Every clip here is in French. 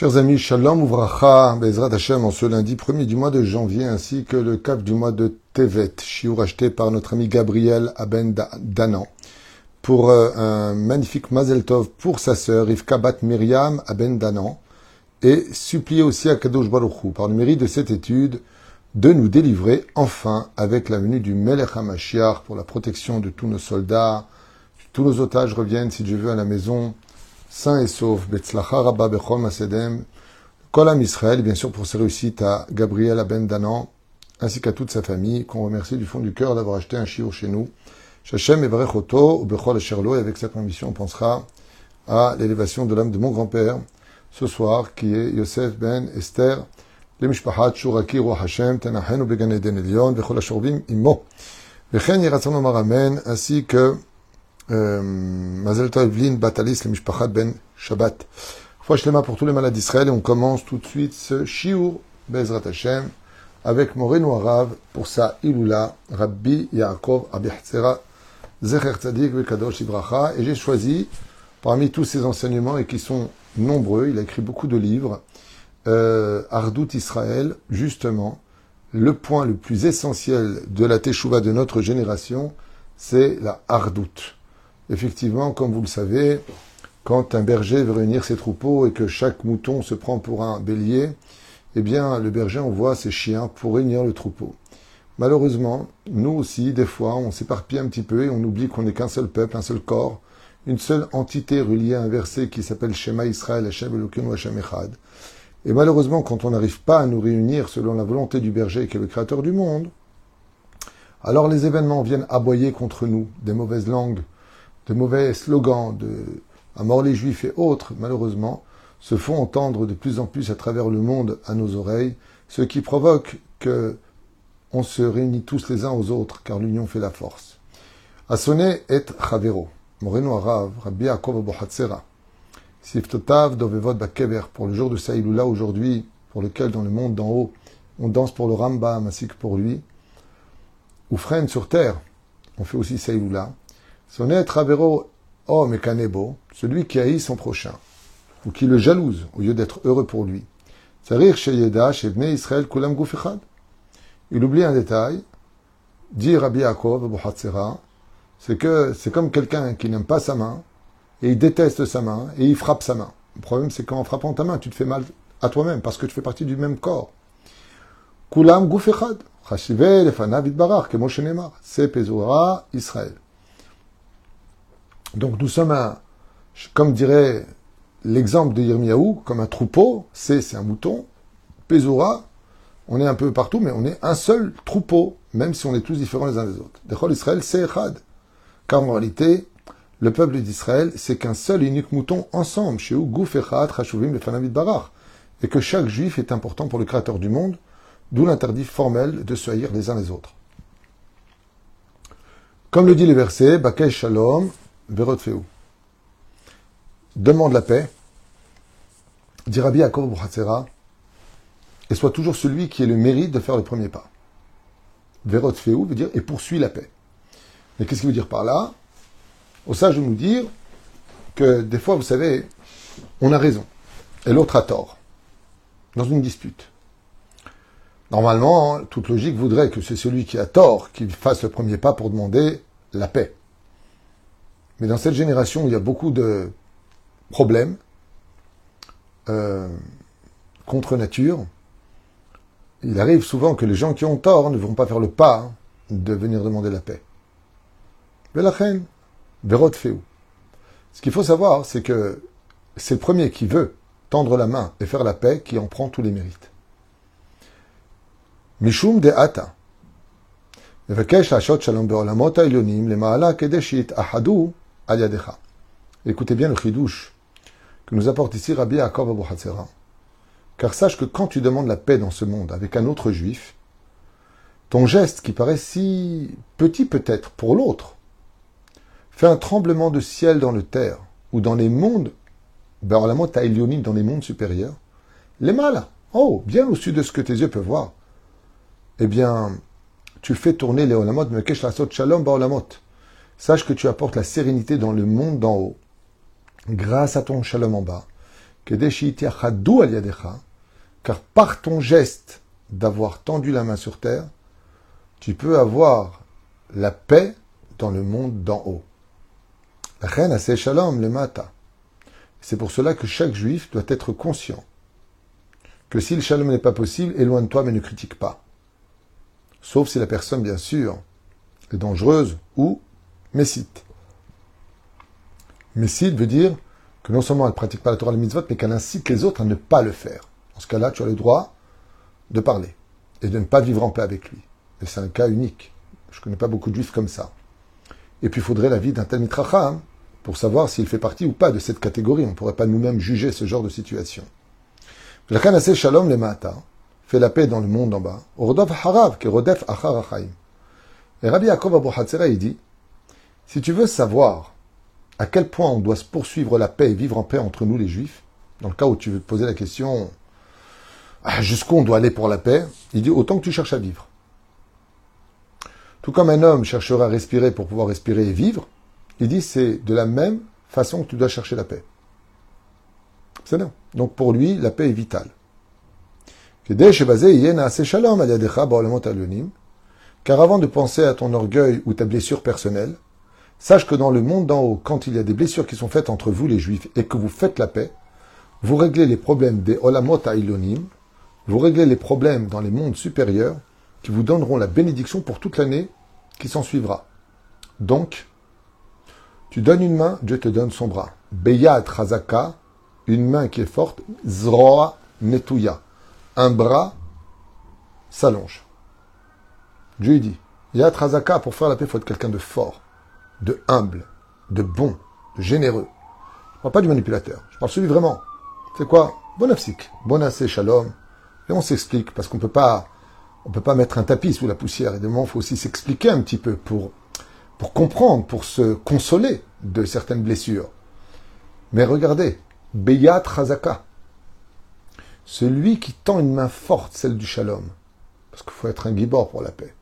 Chers amis, Shalom Uvracha, Bezrat Hashem, en ce lundi 1er du mois de janvier, ainsi que le cap du mois de Tevet, chiour acheté par notre ami Gabriel Aben Danan, pour euh, un magnifique Mazel Tov pour sa sœur Rivka Bat Miriam Aben Danan, et supplier aussi à Kadosh Baruch par le mérite de cette étude, de nous délivrer enfin avec la venue du Melech HaMashiach pour la protection de tous nos soldats, tous nos otages reviennent, si Dieu veut, à la maison, saint et sauf, Betzlacha Rabba Bechol Masedem, Kolam Israël, bien sûr pour sa réussite à Gabriel Aben Danan, ainsi qu'à toute sa famille, qu'on remercie du fond du cœur d'avoir acheté un chiot chez nous. Shachem Evarech Oto, ou Bechol Sherlo, et avec cette permission, on pensera à l'élévation de l'âme de mon grand-père, ce soir, qui est Yosef Ben Esther, למשפחת שורקי רוח השם, תנחנו בגן עדן עליון וכל השורבים עמו. וכן יהי רצון לומר אמן, ainsi que Mazel Tov Batalis, le Mishpachat Ben Shabbat. Fois Shlema pour tous les malades d'Israël et on commence tout de suite ce Shiur Bezrat Hashem avec Moreno Arav pour sa Ilula Rabbi Yaakov Abihatzera Zecher Tzadik Vekadosh Ibracha et j'ai choisi parmi tous ces enseignements et qui sont nombreux, il a écrit beaucoup de livres, euh, Ardout Israël, justement, le point le plus essentiel de la Teshuvah de notre génération, c'est la Ardout. Effectivement, comme vous le savez, quand un berger veut réunir ses troupeaux et que chaque mouton se prend pour un bélier, eh bien, le berger envoie ses chiens pour réunir le troupeau. Malheureusement, nous aussi, des fois, on s'éparpille un petit peu et on oublie qu'on n'est qu'un seul peuple, un seul corps, une seule entité reliée à un verset qui s'appelle Shema Israël, Hashem Elokeinu, Hashem Echad. Et malheureusement, quand on n'arrive pas à nous réunir selon la volonté du berger qui est le créateur du monde, alors les événements viennent aboyer contre nous, des mauvaises langues, de mauvais slogans, de à mort les juifs et autres, malheureusement, se font entendre de plus en plus à travers le monde à nos oreilles, ce qui provoque que on se réunit tous les uns aux autres, car l'union fait la force. Asone et Chavero, Moreno Arav, Rabbi Yaakov Bohatzera, Siftotav Dovevot Bakever, pour le jour de Saïloula aujourd'hui, pour lequel dans le monde d'en haut, on danse pour le Rambam ainsi que pour lui, ou freine sur terre, on fait aussi Saïloula, Sonet Ravero Oh Mekanebo, celui qui haït son prochain, ou qui le jalouse, au lieu d'être heureux pour lui. Israël Kulam. Il oublie un détail, dit Rabbi Yaakov c'est que c'est comme quelqu'un qui n'aime pas sa main, et il déteste sa main, et il frappe sa main. Le problème, c'est qu'en frappant ta main, tu te fais mal à toi-même, parce que tu fais partie du même corps. Kulam Pezora Israël. Donc nous sommes un, comme dirait l'exemple de Yirmiyahu, comme un troupeau, c'est c'est un mouton, Pezora, on est un peu partout, mais on est un seul troupeau, même si on est tous différents les uns des autres. Dechol Israël, c'est Echad. Car en réalité, le peuple d'Israël, c'est qu'un seul et unique mouton ensemble, chez Gouf Echad, Chashuvim, Fanavit Barach. Et que chaque juif est important pour le Créateur du monde, d'où l'interdit formel de se haïr les uns les autres. Comme le dit le verset, Bakay Shalom, Verotfeu. Demande la paix, dit Rabbi Yaakov et soit toujours celui qui ait le mérite de faire le premier pas. Verotfeu veut dire et poursuit la paix. Mais qu'est-ce qu'il veut dire par là? Au sage de nous dire que des fois, vous savez, on a raison et l'autre a tort dans une dispute. Normalement, toute logique voudrait que c'est celui qui a tort qui fasse le premier pas pour demander la paix. Mais dans cette génération où il y a beaucoup de problèmes euh, contre nature, il arrive souvent que les gens qui ont tort ne vont pas faire le pas de venir demander la paix. Velachen, verot féou. Ce qu'il faut savoir, c'est que c'est le premier qui veut tendre la main et faire la paix qui en prend tous les mérites. Mishum de ata. shalom be'olamot ha'ilyonim lema'ala kedeshit ahadu Écoutez bien le chidouche que nous apporte ici Rabbi Yaakov Abu. Car sache que quand tu demandes la paix dans ce monde avec un autre juif, ton geste qui paraît si petit peut-être pour l'autre, fait un tremblement de ciel dans le terre ou dans les mondes, ben la dans les mondes supérieurs, les mal, oh, bien au-dessus de ce que tes yeux peuvent voir, eh bien, tu fais tourner les olamot, mekesh lasot shalom ba'olamot Sache que tu apportes la sérénité dans le monde d'en haut, grâce à ton shalom en bas, car par ton geste d'avoir tendu la main sur terre, tu peux avoir la paix dans le monde d'en haut. La reine a ses shalom le mata. C'est pour cela que chaque juif doit être conscient que si le shalom n'est pas possible, éloigne-toi mais ne critique pas. Sauf si la personne, bien sûr, est dangereuse ou messite. Messite veut dire que non seulement elle ne pratique pas la Torah le mitzvot, mais qu'elle incite les autres à ne pas le faire. Dans ce cas-là, tu as le droit de parler et de ne pas vivre en paix avec lui. Et c'est un cas unique. Je ne connais pas beaucoup de juifs comme ça. Et puis il faudrait l'avis d'un tel mitracham pour savoir s'il fait partie ou pas de cette catégorie. On ne pourrait pas nous-mêmes juger ce genre de situation. Shalom le fait la paix dans le monde en bas. Et Rabbi Yaakov Abu il dit, si tu veux savoir à quel point on doit se poursuivre la paix et vivre en paix entre nous les juifs, dans le cas où tu veux te poser la question ah, jusqu'où on doit aller pour la paix, il dit autant que tu cherches à vivre. Tout comme un homme cherchera à respirer pour pouvoir respirer et vivre, il dit c'est de la même façon que tu dois chercher la paix. C'est non. Donc pour lui, la paix est vitale. Car avant de penser à ton orgueil ou ta blessure personnelle, sache que dans le monde d'en haut, quand il y a des blessures qui sont faites entre vous les juifs et que vous faites la paix, vous réglez les problèmes des olamot vous réglez les problèmes dans les mondes supérieurs qui vous donneront la bénédiction pour toute l'année qui s'en suivra. Donc, tu donnes une main, Dieu te donne son bras. Beyat Razaka, une main qui est forte, Zroa Netuya, un bras s'allonge. Dieu dit, Yat pour faire la paix, il faut être quelqu'un de fort, de humble, de bon, de généreux. Je ne parle pas du manipulateur, je parle celui vraiment. C'est quoi? Bon afsik, bon assez shalom. Et on s'explique, parce qu'on ne peut pas on peut pas mettre un tapis sous la poussière. Et de moment, il faut aussi s'expliquer un petit peu pour, pour comprendre, pour se consoler de certaines blessures. Mais regardez, Beyat Razaka, celui qui tend une main forte, celle du shalom, parce qu'il faut être un gibor pour la paix.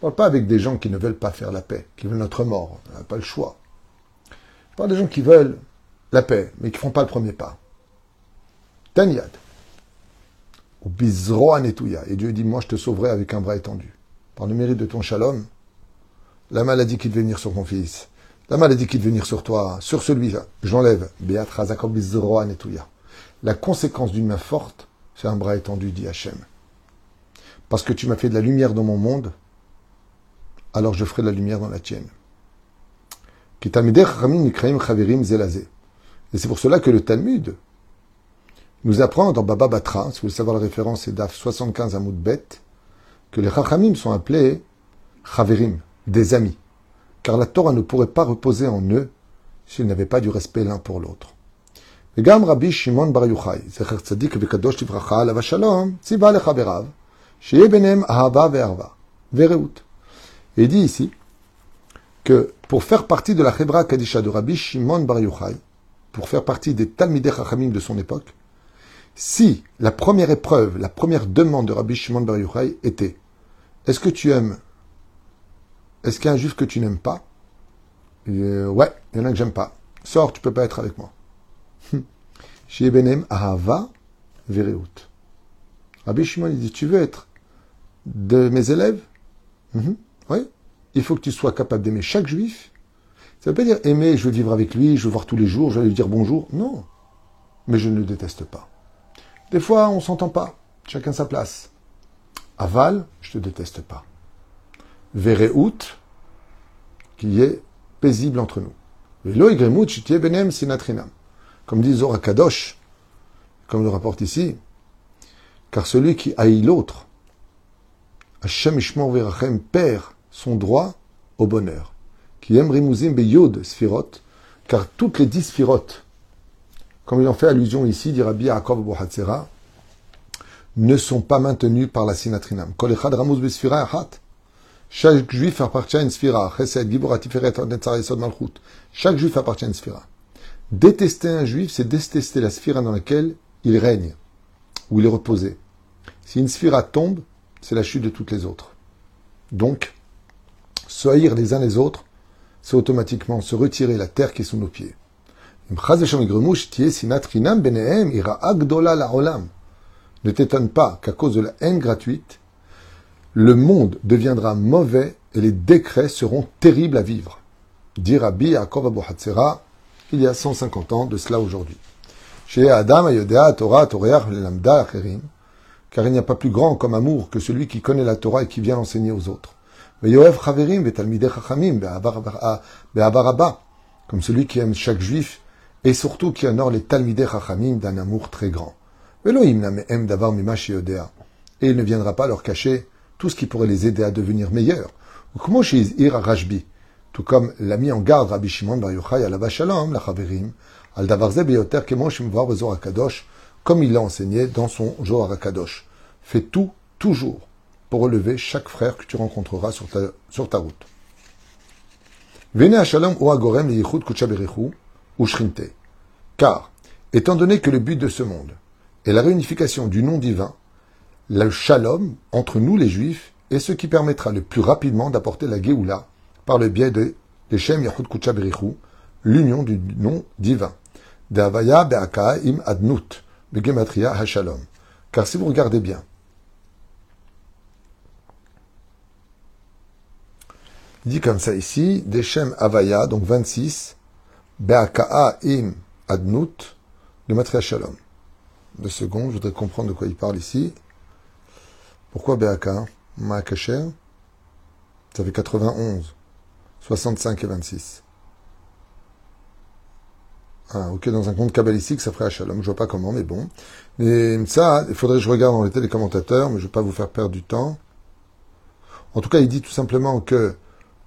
Je parle pas avec des gens qui ne veulent pas faire la paix, qui veulent notre mort, on n'a pas le choix. Je parle des gens qui veulent la paix, mais qui ne font pas le premier pas. Tanyad ou bizroa. Et Dieu dit, moi je te sauverai avec un bras étendu. Par le mérite de ton shalom, la maladie qui devait venir sur mon fils, la maladie qui devait venir sur toi, sur celui-là, j'enlève. bizroa netouya. La conséquence d'une main forte, c'est un bras étendu, dit Hachem. Parce que tu m'as fait de la lumière dans mon monde, alors je ferai de la lumière dans la tienne. Et c'est pour cela que le Talmud, nous apprend dans Baba Batra, si vous voulez savoir la référence, c'est DAF 75 à Bet, que les Chachamim sont appelés Chaverim, des amis. Car la Torah ne pourrait pas reposer en eux s'ils n'avaient pas du respect l'un pour l'autre. Et il dit ici que pour faire partie de la Chebra Kadisha de Rabbi Shimon Bar Yochai, pour faire partie des Talmidei Chachamim de son époque, si la première épreuve, la première demande de Rabbi Shimon Bar Yochai était Est-ce que tu aimes Est-ce qu'il y a un juif que tu n'aimes pas? Euh, Ouais, il y en a que j'aime pas. Sors, tu peux pas être avec moi. Chez Benem Ahava Vereut. Rabbi Shimon il dit Tu veux être de mes élèves? Mhm. Oui. Il faut que tu sois capable d'aimer chaque juif. Ça ne veut pas dire aimer, je veux vivre avec lui, je veux voir tous les jours, je vais lui dire bonjour. Non. Mais je ne le déteste pas. Des fois, on s'entend pas. Chacun sa place. Aval, je te déteste pas. out, qui est paisible entre nous. benem sinatrinam. Comme dit Zora Kadosh, comme le rapporte ici, car celui qui haït l'autre, Hashem Ishmor Verachem perd son droit au bonheur. Qui aime Beyod Sfirot, car toutes les dix Sfirot comme il en fait allusion ici, dit Rabbi Yaakov Bohatzera, ne sont pas maintenus par la sinatrinam. Chaque juif appartient à une sphira. Chaque juif appartient à une sphira. Détester un juif, c'est détester la sphira dans laquelle il règne, où il est reposé. Si une sphira tombe, c'est la chute de toutes les autres. Donc, se haïr les uns les autres, c'est automatiquement se retirer la terre qui est sous nos pieds. Ne t'étonne pas qu'à cause de la haine gratuite, le monde deviendra mauvais et les décrets seront terribles à vivre. Dit Rabbi Yaakov Abu il y a 150 ans de cela aujourd'hui. Chez Adam Ayodea Torah Toreach Lamda Acherim, car il n'y a pas plus grand comme amour que celui qui connaît la Torah et qui vient l'enseigner aux autres. Comme celui qui aime chaque juif et surtout qui honore les Talmidei Chachamim d'un amour très grand. Et il ne viendra pas leur cacher tout ce qui pourrait les aider à devenir meilleurs. Tout comme l'a mis en garde Rabbi Shimon Bar Yochai à la Shalom, la Chaverim, al davarze beyoter kemo shimvar bezor Kadosh, comme il l'a enseigné dans son Zohar Kadosh. Fais tout, toujours, pour relever chaque frère que tu rencontreras sur ta, sur ta route. Car, étant donné que le but de ce monde est la réunification du nom divin, le Shalom entre nous les Juifs est ce qui permettra le plus rapidement d'apporter la Géoula par le biais de Shem Yahud Kuchaberichu, l'union du nom divin. Car si vous regardez bien, Il dit comme ça ici, Deshem Avaya, donc 26, Be'aka'a im adnut, le matria shalom. Deux secondes, je voudrais comprendre de quoi il parle ici. Pourquoi Be'aka Ma'akacher Ça fait 91, 65 et 26. Ah, ok, dans un compte kabbalistique, ça ferait Shalom. Je vois pas comment, mais bon. Mais ça, il faudrait que je regarde dans les télécommentateurs, mais je vais pas vous faire perdre du temps. En tout cas, il dit tout simplement que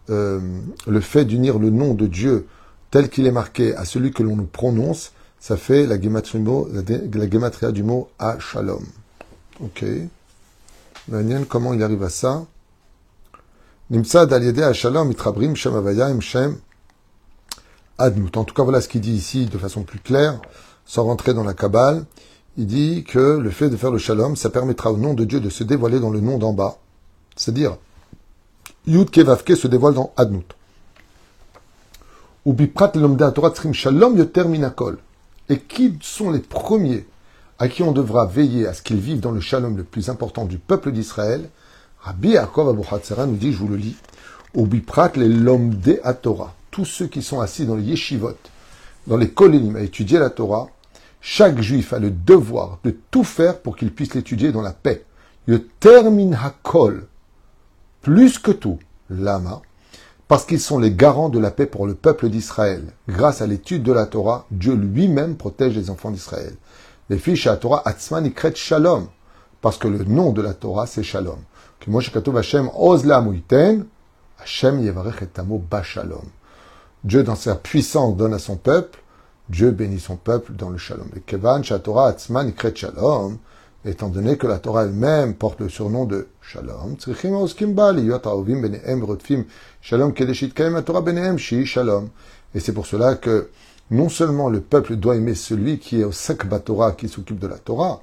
euh, le fait d'unir le nom de Dieu tel qu'il est marqué à celui que l'on nous prononce, ça fait la gematria, du mot à shalom. Ok. comment il arrive à ça? Nimsa à shalom itrabrim shem avayim shem adnut. En tout cas, voilà ce qu'il dit ici de façon plus claire, sans rentrer dans la Kabbale. Il dit que le fait de faire le shalom, ça permettra au nom de Dieu de se dévoiler dans le nom d'en bas. C'est-à-dire, Yud Kevavke se dévoile dans Adnut. Ubiprat Torah Shalom Yoter Minakol. Et qui sont les premiers à qui on devra veiller à ce qu'ils vivent dans le shalom le plus important du peuple d'Israël? Rabbi Yaakov Abu Hatzera nous dit, je vous le lis, les Torah. Tous ceux qui sont assis dans les yeshivot, dans les kolénim à étudier la Torah, chaque juif a le devoir de tout faire pour qu'il puisse l'étudier dans la paix. Yoter Minakol plus que tout, lama, parce qu'ils sont les garants de la paix pour le peuple d'Israël. Grâce à l'étude de la Torah, Dieu lui-même protège les enfants d'Israël. Les fiches à la Torah, Atzman ikret Shalom, parce que le nom de la Torah, c'est Shalom. Dieu, dans sa puissance, donne à son peuple, Dieu bénit son peuple dans le Shalom, étant donné que la Torah elle-même porte le surnom de Shalom, Shalom. Et c'est pour cela que non seulement le peuple doit aimer celui qui est au Sakba Torah, qui s'occupe de la Torah,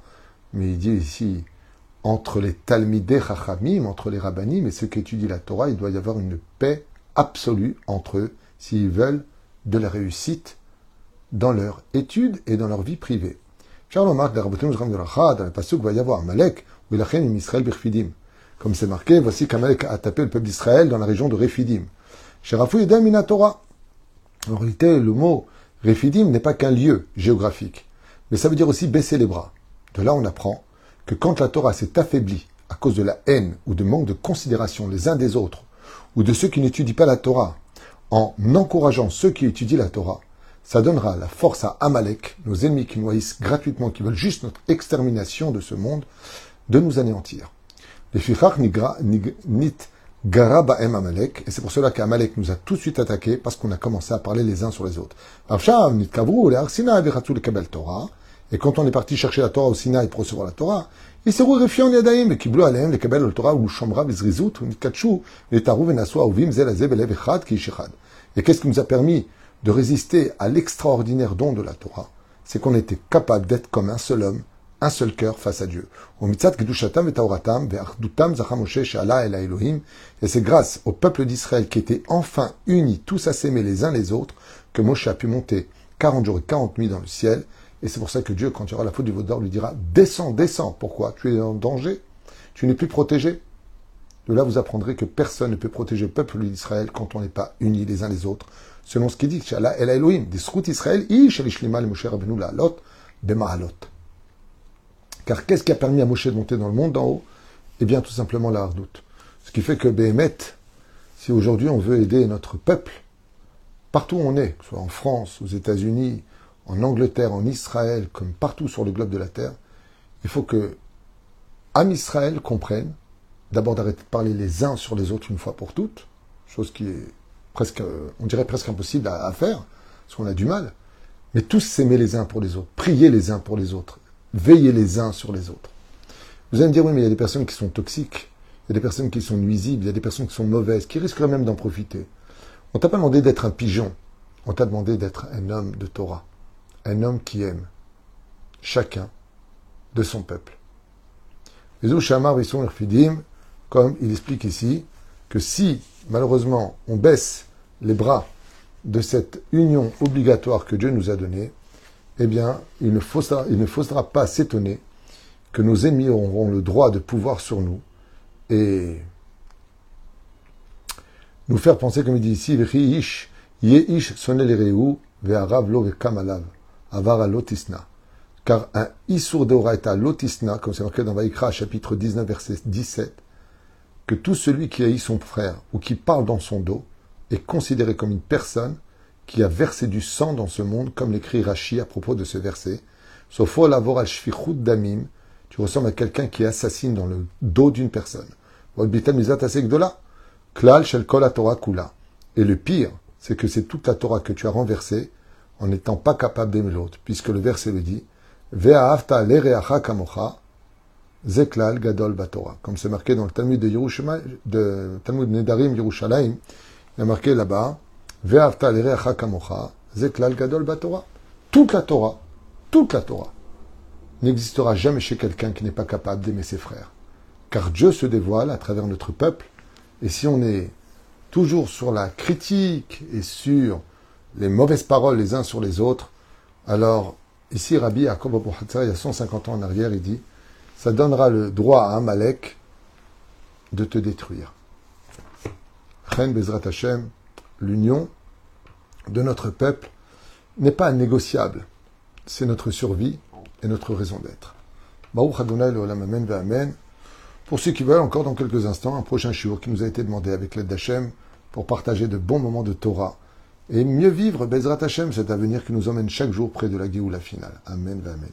mais il dit ici, entre les Talmidei Chachamim, entre les Rabbanim et ceux qui étudient la Torah, il doit y avoir une paix absolue entre eux s'ils veulent de la réussite dans leur étude et dans leur vie privée. Charles marque dans le va y avoir Malek, ou il Israël Birfidim. Comme c'est marqué, voici qu'Amalek a tapé le peuple d'Israël dans la région de Refidim. Sherafu Yedem Torah. En réalité, le mot Refidim n'est pas qu'un lieu géographique, mais ça veut dire aussi baisser les bras. De là, on apprend que quand la Torah s'est affaiblie à cause de la haine ou de manque de considération les uns des autres, ou de ceux qui n'étudient pas la Torah, en encourageant ceux qui étudient la Torah, ça donnera la force à Amalek, nos ennemis qui nous haïssent gratuitement, qui veulent juste notre extermination de ce monde, de nous anéantir. Les nit garabaem Amalek, et c'est pour cela qu'Amalek nous a tout de suite attaqués, parce qu'on a commencé à parler les uns sur les autres. Et quand on est parti chercher la Torah au Sinaï pour recevoir la Torah, ils se refiant en yadaïm, les kiblo aleim, les kabel le Torah, ou shomra, vizrizut, ou nitkachu, les tarou, venaswa, uvim, zelazeb, elev, echad, ki Et qu'est-ce qui nous a permis de résister à l'extraordinaire don de la Torah, c'est qu'on était capable d'être comme un seul homme, un seul cœur face à Dieu. Et c'est grâce au peuple d'Israël qui était enfin unis, tous à s'aimer les uns les autres, que Moshe a pu monter 40 jours et 40 nuits dans le ciel. Et c'est pour ça que Dieu, quand il y aura la faute du veau d'or, lui dira Descends, descends. Pourquoi? Tu es en danger. Tu n'es plus protégé. De là, vous apprendrez que personne ne peut protéger le peuple d'Israël quand on n'est pas unis les uns les autres. Selon ce qu'il dit, El Elohim, des Israël, Lot, Car qu'est-ce qui a permis à Moshe de monter dans le monde d'en haut? Eh bien, tout simplement la hardoute. Ce qui fait que Béhémet, si aujourd'hui on veut aider notre peuple, partout où on est, que ce soit en France, aux États-Unis, en Angleterre, en Israël, comme partout sur le globe de la Terre, il faut que Am Israël comprenne d'abord d'arrêter de parler les uns sur les autres une fois pour toutes, chose qui est presque, on dirait presque impossible à, faire, parce qu'on a du mal, mais tous s'aimer les uns pour les autres, prier les uns pour les autres, veiller les uns sur les autres. Vous allez me dire, oui, mais il y a des personnes qui sont toxiques, il y a des personnes qui sont nuisibles, il y a des personnes qui sont mauvaises, qui risqueraient même d'en profiter. On t'a pas demandé d'être un pigeon, on t'a demandé d'être un homme de Torah, un homme qui aime chacun de son peuple. Comme il explique ici, que si malheureusement on baisse les bras de cette union obligatoire que Dieu nous a donnée, eh bien, il ne faudra, il ne faudra pas s'étonner que nos ennemis auront le droit de pouvoir sur nous et nous faire penser, comme il dit ici, car un Isur de lotisna, comme c'est marqué dans Vaikra, chapitre 19, verset 17, que tout celui qui haït son frère ou qui parle dans son dos est considéré comme une personne qui a versé du sang dans ce monde, comme l'écrit Rashi à propos de ce verset. Sauf al damim, tu ressembles à quelqu'un qui assassine dans le dos d'une personne. Et le pire, c'est que c'est toute la Torah que tu as renversée en n'étant pas capable d'aimer l'autre, puisque le verset le dit Zeklal Gadol Batora. Comme c'est marqué dans le Talmud de, de Talmud Nedarim Yerushalayim, il y a marqué là-bas Ve'avta kamocha, Zeklal Gadol Batora. Toute la Torah, toute la Torah, n'existera jamais chez quelqu'un qui n'est pas capable d'aimer ses frères. Car Dieu se dévoile à travers notre peuple, et si on est toujours sur la critique et sur les mauvaises paroles les uns sur les autres, alors ici Rabbi Yaakov Abu il y a 150 ans en arrière, il dit ça donnera le droit à Amalek de te détruire. Chen Bezrat Hashem, l'union de notre peuple n'est pas négociable. C'est notre survie et notre raison d'être. Pour ceux qui veulent, encore dans quelques instants, un prochain shiur qui nous a été demandé avec l'aide d'Hachem pour partager de bons moments de Torah et mieux vivre Bezrat Hashem, cet avenir qui nous emmène chaque jour près de la Géoula finale. Amen Amen.